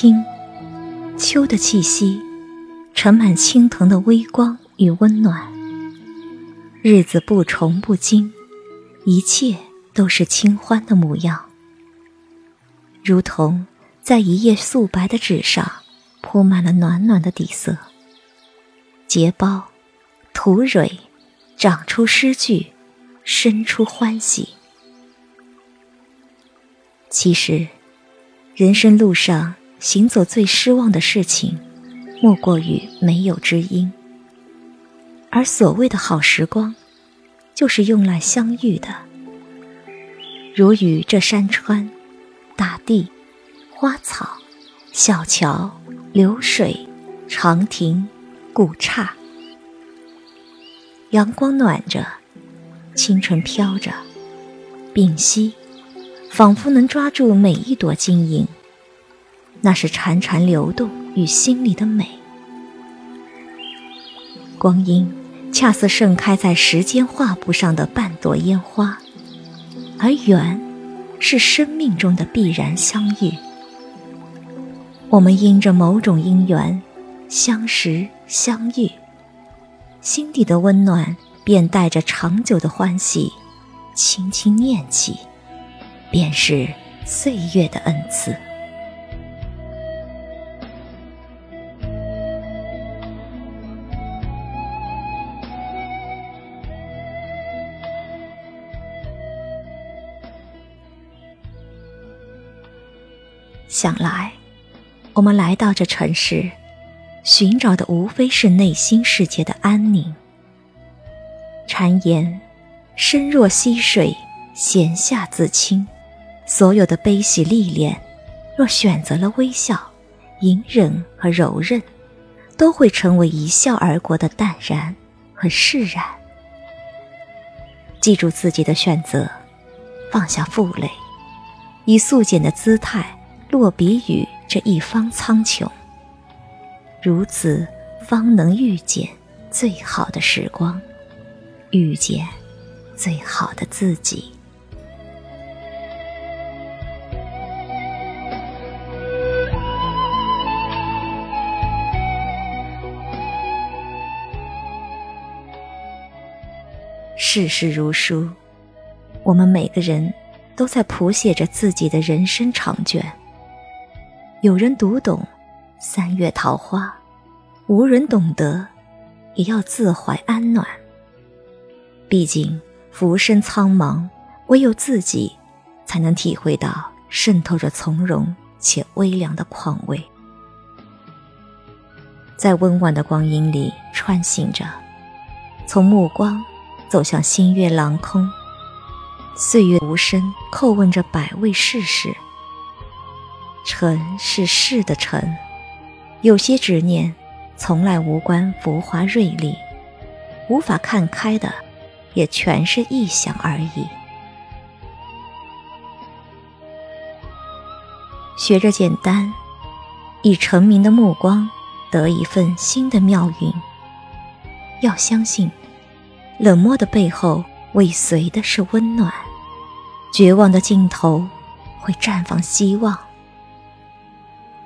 听，秋的气息，盛满青藤的微光与温暖。日子不重不惊，一切都是清欢的模样，如同在一页素白的纸上铺满了暖暖的底色。结苞，吐蕊，长出诗句，生出欢喜。其实，人生路上行走最失望的事情，莫过于没有知音。而所谓的好时光，就是用来相遇的。如与这山川、大地、花草、小桥、流水、长亭、古刹。阳光暖着，清晨飘着，屏息，仿佛能抓住每一朵晶莹。那是潺潺流动与心里的美。光阴恰似盛开在时间画布上的半朵烟花，而缘是生命中的必然相遇。我们因着某种因缘相识相遇，心底的温暖便带着长久的欢喜，轻轻念起，便是岁月的恩赐。想来，我们来到这城市，寻找的无非是内心世界的安宁。谗言：“身若溪水，闲下自清。”所有的悲喜历练，若选择了微笑、隐忍和柔韧，都会成为一笑而过的淡然和释然。记住自己的选择，放下负累，以素简的姿态。落笔于这一方苍穹，如此方能遇见最好的时光，遇见最好的自己。世事如书，我们每个人都在谱写着自己的人生长卷。有人读懂三月桃花，无人懂得，也要自怀安暖。毕竟浮生苍茫，唯有自己才能体会到渗透着从容且微凉的况味。在温婉的光阴里穿行着，从目光走向星月朗空，岁月无声叩问着百味世事。尘是世的尘，有些执念从来无关浮华锐利，无法看开的，也全是臆想而已。学着简单，以澄明的目光得一份新的妙韵。要相信，冷漠的背后尾随的是温暖，绝望的尽头会绽放希望。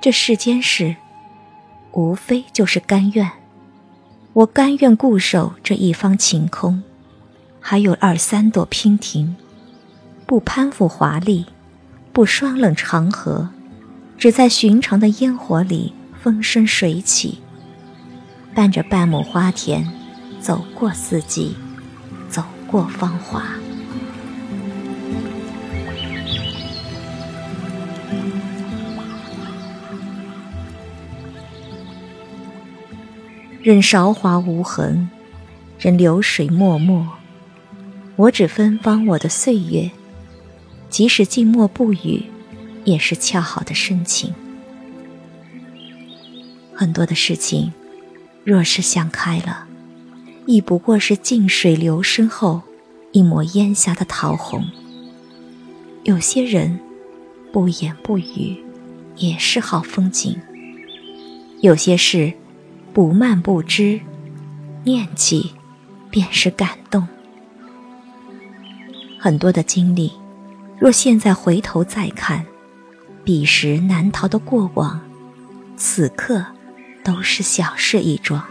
这世间事，无非就是甘愿。我甘愿固守这一方晴空，还有二三朵娉婷，不攀附华丽，不霜冷长河，只在寻常的烟火里风生水起，伴着半亩花田，走过四季，走过芳华。任韶华无痕，任流水脉脉，我只芬芳我的岁月。即使静默不语，也是恰好的深情。很多的事情，若是想开了，亦不过是静水流深后一抹烟霞的桃红。有些人，不言不语，也是好风景。有些事。不慢不知，念起便是感动。很多的经历，若现在回头再看，彼时难逃的过往，此刻都是小事一桩。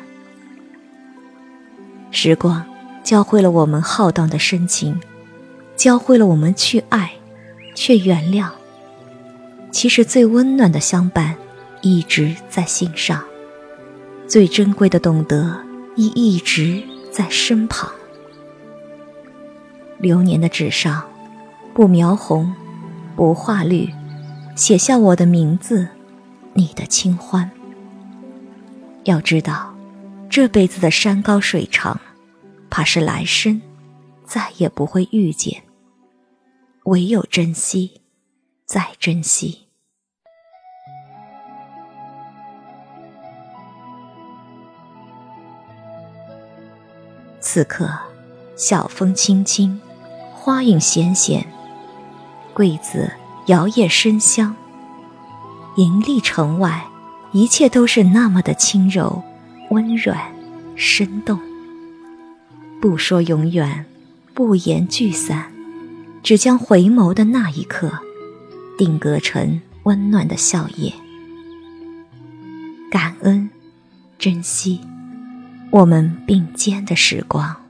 时光教会了我们浩荡的深情，教会了我们去爱，却原谅。其实最温暖的相伴，一直在心上；最珍贵的懂得，亦一直在身旁。流年的纸上，不描红，不画绿，写下我的名字，你的清欢。要知道，这辈子的山高水长，怕是来生再也不会遇见。唯有珍惜，再珍惜。此刻，晓风轻轻，花影闲闲，桂子摇曳生香。盈利城外，一切都是那么的轻柔、温软、生动。不说永远，不言聚散，只将回眸的那一刻，定格成温暖的笑靥。感恩，珍惜。我们并肩的时光。